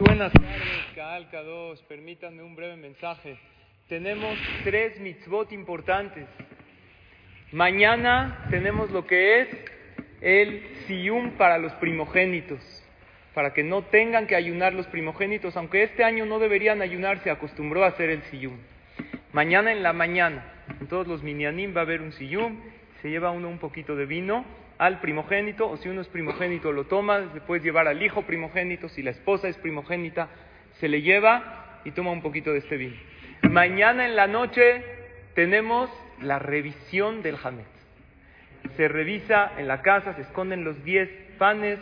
Buenas tardes, Kaal Kadosh. Permítanme un breve mensaje. Tenemos tres mitzvot importantes. Mañana tenemos lo que es el siyum para los primogénitos, para que no tengan que ayunar los primogénitos, aunque este año no deberían ayunar, se acostumbró a hacer el siyum. Mañana en la mañana, en todos los minyanim va a haber un siyum, se lleva uno un poquito de vino al primogénito, o si uno es primogénito lo toma, se puede llevar al hijo primogénito, si la esposa es primogénita, se le lleva y toma un poquito de este vino. Mañana en la noche tenemos la revisión del Hametz. Se revisa en la casa, se esconden los diez panes,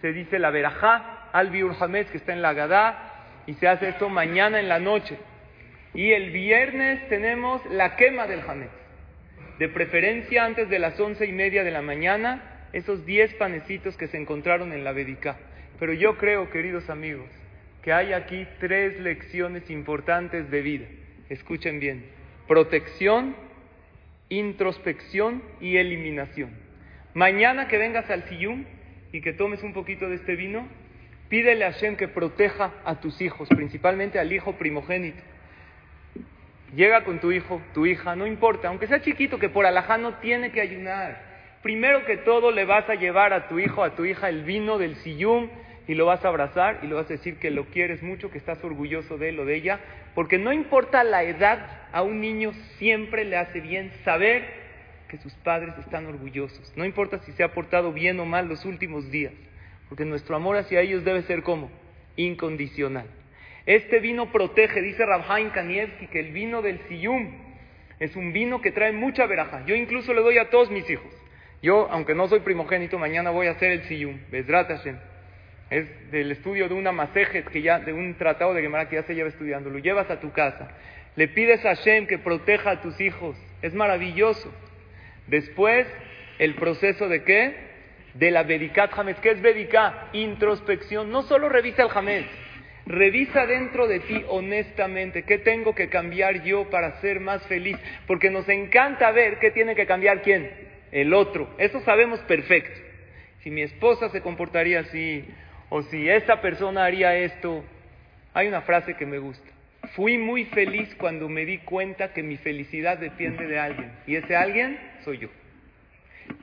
se dice la verajá al biur Hametz que está en la Gadá, y se hace esto mañana en la noche. Y el viernes tenemos la quema del Hametz. De preferencia antes de las once y media de la mañana, esos diez panecitos que se encontraron en la Vedicá. Pero yo creo, queridos amigos, que hay aquí tres lecciones importantes de vida. Escuchen bien. Protección, introspección y eliminación. Mañana que vengas al Siyum y que tomes un poquito de este vino, pídele a Hashem que proteja a tus hijos, principalmente al hijo primogénito. Llega con tu hijo, tu hija, no importa, aunque sea chiquito, que por alajá no tiene que ayunar. Primero que todo le vas a llevar a tu hijo, a tu hija el vino del siyum y lo vas a abrazar y le vas a decir que lo quieres mucho, que estás orgulloso de él o de ella, porque no importa la edad, a un niño siempre le hace bien saber que sus padres están orgullosos. No importa si se ha portado bien o mal los últimos días, porque nuestro amor hacia ellos debe ser como incondicional. Este vino protege, dice Rabhaim Kanievski, que el vino del Siyum es un vino que trae mucha veraja. Yo incluso le doy a todos mis hijos. Yo, aunque no soy primogénito, mañana voy a hacer el Siyum, Bezrat Hashem. Es del estudio de una masejet, que ya, de un tratado de Gemara que ya se lleva estudiando. Lo llevas a tu casa. Le pides a Hashem que proteja a tus hijos. Es maravilloso. Después, el proceso de qué? De la Bedikat Hametz. ¿Qué es Bediká? Introspección. No solo revisa el Hametz. Revisa dentro de ti honestamente qué tengo que cambiar yo para ser más feliz, porque nos encanta ver qué tiene que cambiar quién, el otro. Eso sabemos perfecto. Si mi esposa se comportaría así, o si esa persona haría esto, hay una frase que me gusta. Fui muy feliz cuando me di cuenta que mi felicidad depende de alguien, y ese alguien soy yo.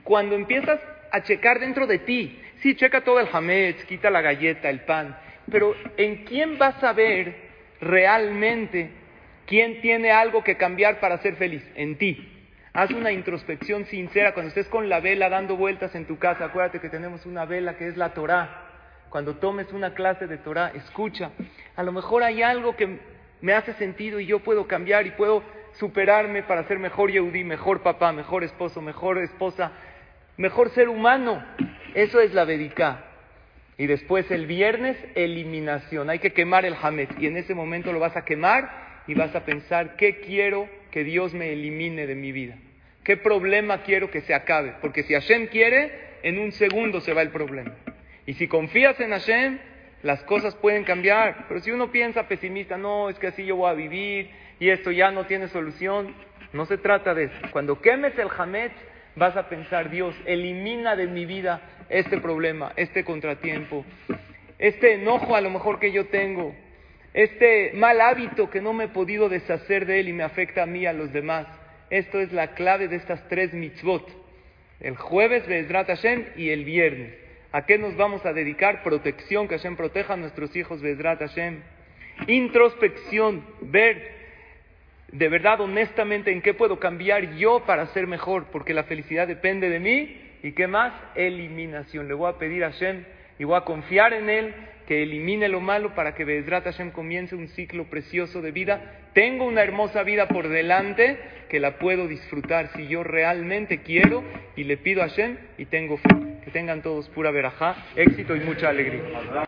Cuando empiezas a checar dentro de ti, sí, checa todo el hametz, quita la galleta, el pan, pero ¿en quién vas a ver realmente quién tiene algo que cambiar para ser feliz? En ti. Haz una introspección sincera cuando estés con la vela dando vueltas en tu casa. Acuérdate que tenemos una vela que es la Torah. Cuando tomes una clase de Torah, escucha. A lo mejor hay algo que me hace sentido y yo puedo cambiar y puedo superarme para ser mejor Yehudi, mejor papá, mejor esposo, mejor esposa, mejor ser humano. Eso es la Vedicá. Y después el viernes, eliminación. Hay que quemar el Hametz. Y en ese momento lo vas a quemar y vas a pensar, ¿qué quiero que Dios me elimine de mi vida? ¿Qué problema quiero que se acabe? Porque si Hashem quiere, en un segundo se va el problema. Y si confías en Hashem, las cosas pueden cambiar. Pero si uno piensa pesimista, no, es que así yo voy a vivir y esto ya no tiene solución, no se trata de eso. Cuando quemes el Hametz, vas a pensar, Dios, elimina de mi vida este problema, este contratiempo, este enojo a lo mejor que yo tengo, este mal hábito que no me he podido deshacer de él y me afecta a mí y a los demás. Esto es la clave de estas tres mitzvot. El jueves, Bezrat Hashem, y el viernes. ¿A qué nos vamos a dedicar? Protección, que Hashem proteja a nuestros hijos, Bezrat Hashem. Introspección, ver de verdad, honestamente, en qué puedo cambiar yo para ser mejor, porque la felicidad depende de mí. ¿Y qué más? Eliminación. Le voy a pedir a Hashem y voy a confiar en Él que elimine lo malo para que Bezrat Hashem comience un ciclo precioso de vida. Tengo una hermosa vida por delante que la puedo disfrutar si yo realmente quiero y le pido a Hashem y tengo fe. Que tengan todos pura verajá, éxito y mucha alegría.